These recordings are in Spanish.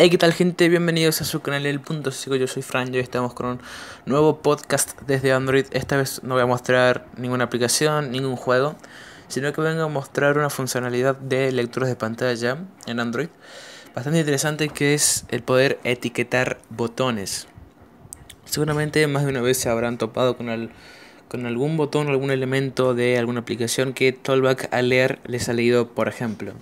Hey, ¿qué tal gente? Bienvenidos a su canal El Punto Ciego, yo soy Fran y estamos con un nuevo podcast desde Android. Esta vez no voy a mostrar ninguna aplicación, ningún juego, sino que vengo a mostrar una funcionalidad de lecturas de pantalla en Android bastante interesante que es el poder etiquetar botones. Seguramente más de una vez se habrán topado con, con algún botón algún elemento de alguna aplicación que Tollback al leer les ha leído, por ejemplo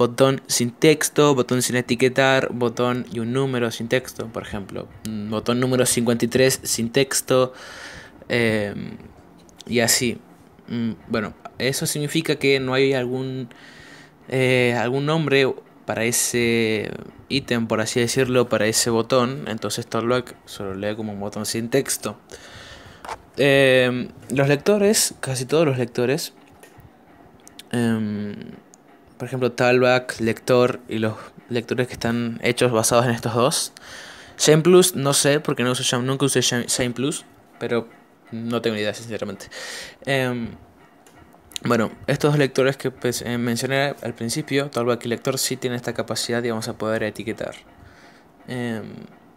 botón sin texto, botón sin etiquetar, botón y un número sin texto, por ejemplo. Mm, botón número 53 sin texto. Em, y así. Mm, bueno, eso significa que no hay algún, eh, algún nombre para ese ítem, por así decirlo, para ese botón. Entonces Torlock solo lee como un botón sin texto. Em, los lectores, casi todos los lectores, em, por ejemplo, Talback, Lector y los lectores que están hechos basados en estos dos. Shane Plus, no sé, porque no uso, nunca usé Shane Plus, pero no tengo ni idea, sinceramente. Em, bueno, estos dos lectores que pues, eh, mencioné al principio, Talback y Lector, sí tienen esta capacidad y vamos a poder etiquetar. Em,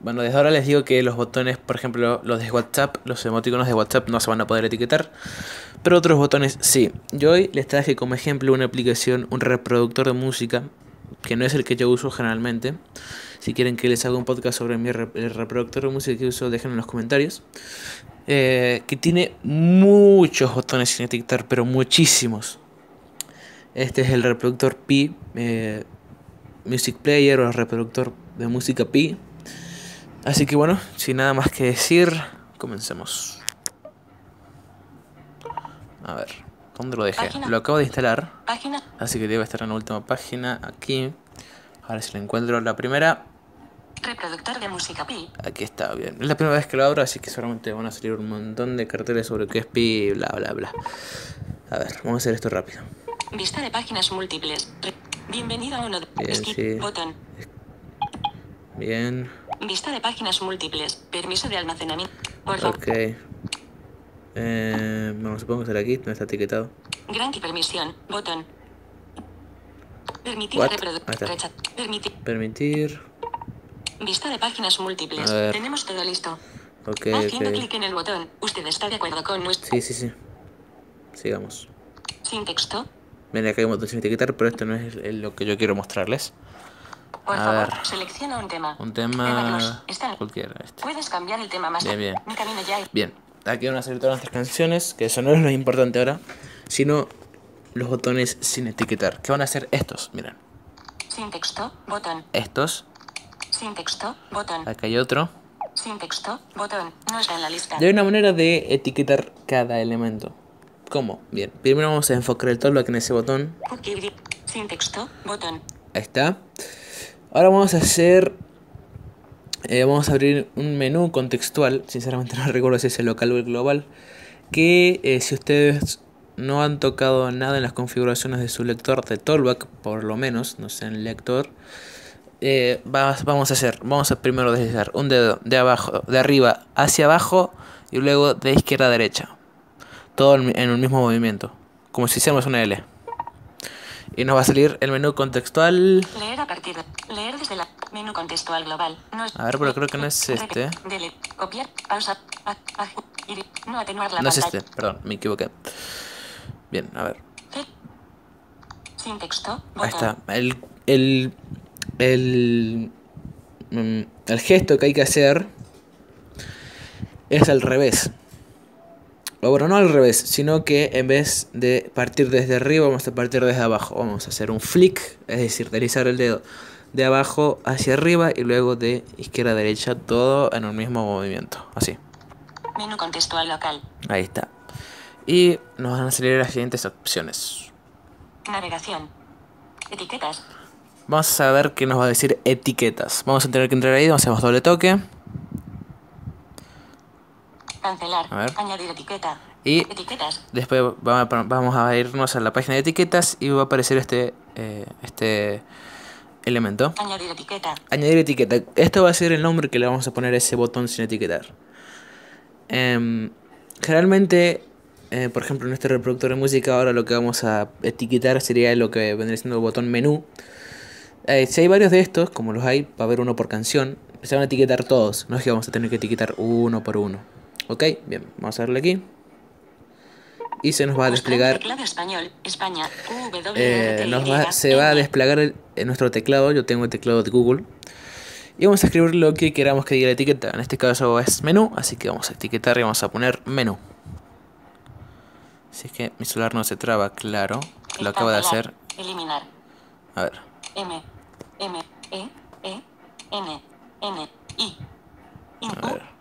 bueno, desde ahora les digo que los botones, por ejemplo, los de WhatsApp, los emoticonos de WhatsApp no se van a poder etiquetar, pero otros botones sí. Yo hoy les traje como ejemplo una aplicación, un reproductor de música, que no es el que yo uso generalmente. Si quieren que les haga un podcast sobre mi el reproductor de música que uso, déjenlo en los comentarios. Eh, que tiene muchos botones sin etiquetar, pero muchísimos. Este es el reproductor Pi, eh, Music Player o el reproductor de música Pi. Así que bueno, sin nada más que decir, comencemos. A ver, ¿dónde lo dejé? Lo acabo de instalar. Así que debe estar en la última página, aquí. Ahora si lo encuentro la primera. Reproductor de música Pi. Aquí está, bien. Es la primera vez que lo abro, así que seguramente van a salir un montón de carteles sobre qué es Pi, bla, bla, bla. A ver, vamos a hacer esto rápido. Vista de páginas múltiples. Bienvenido a uno de... Bien, sí. Botón. Bien. Vista de páginas múltiples. Permiso de almacenamiento. Ok. Eh, vamos, supongo que estar aquí, no está etiquetado. Gran permisión. Botón. Permitir reproducir. Permitir. Permitir. Vista de páginas múltiples. Tenemos todo listo. Ok, Haciendo clic en el botón. ¿Usted está de acuerdo con nuestro? Sí, sí, sí. Sigamos. Sin texto. Mira, acá hay un botón sin etiquetar, pero esto no es lo que yo quiero mostrarles. Por a favor, ver. selecciona un tema. Un tema cualquiera. Este. Puedes cambiar el tema más. Bien, bien. Bien. Aquí van a salir todas nuestras canciones, que eso no es lo importante ahora, sino los botones sin etiquetar. ¿Qué van a hacer estos? Miren. Sin texto, botón. Estos. Sin texto, botón. Acá hay otro. Sin texto, botón. No está en la lista. hay una manera de etiquetar cada elemento. ¿Cómo? Bien. Primero vamos a enfocar el todo en ese botón. Sin texto, botón. Ahí está. Ahora vamos a hacer... Eh, vamos a abrir un menú contextual, sinceramente no recuerdo si es el local o el global, que eh, si ustedes no han tocado nada en las configuraciones de su lector de Tollback, por lo menos, no sé, en el lector, eh, vamos a hacer, vamos a primero deslizar un dedo de abajo, de arriba hacia abajo y luego de izquierda a derecha, todo en un mismo movimiento, como si hiciéramos una L. Y nos va a salir el menú contextual. Leer a partir de, leer desde la menú contextual global. No es, a ver, pero creo que no es este. copiar, pausa, no atenuar la No es este, perdón, me equivoqué. Bien, a ver. Sin texto. Ahí está. El, el, el, mm, el gesto que hay que hacer es al revés. O bueno, no al revés, sino que en vez de partir desde arriba, vamos a partir desde abajo. Vamos a hacer un flick, es decir, deslizar el dedo de abajo hacia arriba y luego de izquierda a derecha, todo en un mismo movimiento. Así. Menú contextual local. Ahí está. Y nos van a salir las siguientes opciones. Navegación. Etiquetas. Vamos a ver qué nos va a decir etiquetas. Vamos a tener que entrar ahí, hacemos doble toque. Cancelar. Añadir etiqueta. Y etiquetas. después vamos a irnos a la página de etiquetas y va a aparecer este, eh, este elemento. Añadir etiqueta. Añadir etiqueta. Esto va a ser el nombre que le vamos a poner a ese botón sin etiquetar. Em, generalmente, eh, por ejemplo, en este reproductor de música, ahora lo que vamos a etiquetar sería lo que vendría siendo el botón menú. Eh, si hay varios de estos, como los hay, va a haber uno por canción. Se van a etiquetar todos. No es que vamos a tener que etiquetar uno por uno. Ok, bien, vamos a darle aquí. Y se nos va a desplegar. Español, España, eh, nos va, se va a desplegar en nuestro teclado. Yo tengo el teclado de Google. Y vamos a escribir lo que queramos que diga la etiqueta. En este caso es menú, así que vamos a etiquetar y vamos a poner menú. Si es que mi celular no se traba, claro. Lo acabo de hacer. Eliminar. A ver. M, M, E, E, N, N, I. A ver.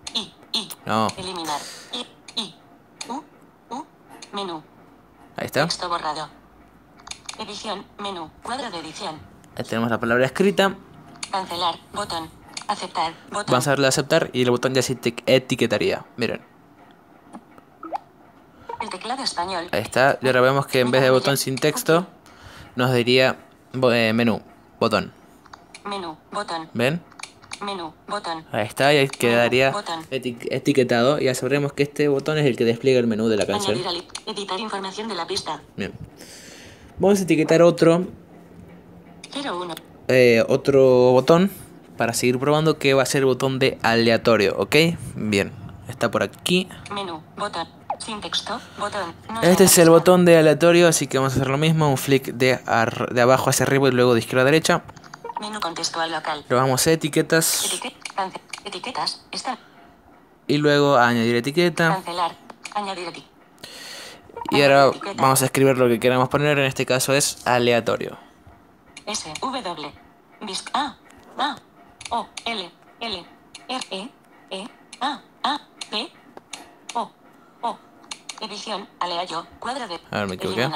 I. No. Eliminar. I, I, U, U, menú. Ahí está. Texto borrado. Edición, menú, cuadro de edición. Ahí tenemos la palabra escrita. Cancelar, botón. Aceptar, botón. Vamos a darle a aceptar y el botón ya se etiquetaría. Miren. El teclado español. Ahí está. Y ahora vemos que en vez de botón sin texto, nos diría eh, menú, botón. Menú, botón. ¿Ven? Menú, botón. Ahí está, y ahí quedaría etiquetado. Y ya sabremos que este botón es el que despliega el menú de la canción. editar información de la pista. Bien. Vamos a etiquetar otro. 01. Eh, otro botón para seguir probando que va a ser el botón de aleatorio, ¿ok? Bien, está por aquí. Menú, botón, sin texto, botón. este es el botón de aleatorio, así que vamos a hacer lo mismo, un flick de, de abajo hacia arriba y luego de izquierda a derecha. Menú contextual local. Lo vamos a etiquetas. etiquetas, está. Y luego añadir etiqueta. Cancelar, añadir etiqueta. Y ahora vamos a escribir lo que queramos poner, en este caso es aleatorio. S, W, Bisc, A, A, O, L, L, R, E, E, A, A, P, O, O. Edición, aleayo, cuadro de... A ver, me equivoqué.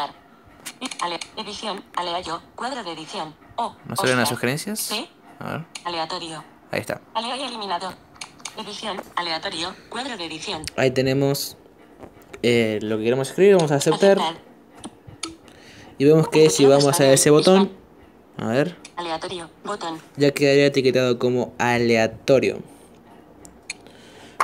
Ale, edición, aleayo, cuadro de edición. O, ¿No salen las sugerencias? P, A ver. aleatorio. Ahí está. Aleayo eliminado. Edición, aleatorio, cuadro de edición. Ahí tenemos eh, lo que queremos escribir, vamos a aceptar. aceptar. Y vemos que si vamos a ese botón a ver. Aleatorio, botón. Ya quedaría etiquetado como aleatorio.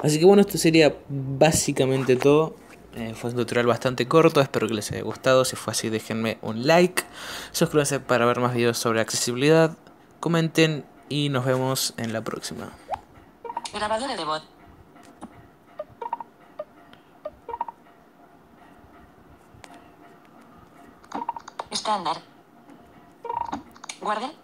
Así que bueno, esto sería básicamente todo. Eh, fue un tutorial bastante corto, espero que les haya gustado. Si fue así, déjenme un like. Suscríbanse para ver más videos sobre accesibilidad. Comenten y nos vemos en la próxima. Grabadora de voz. Estándar. Guarde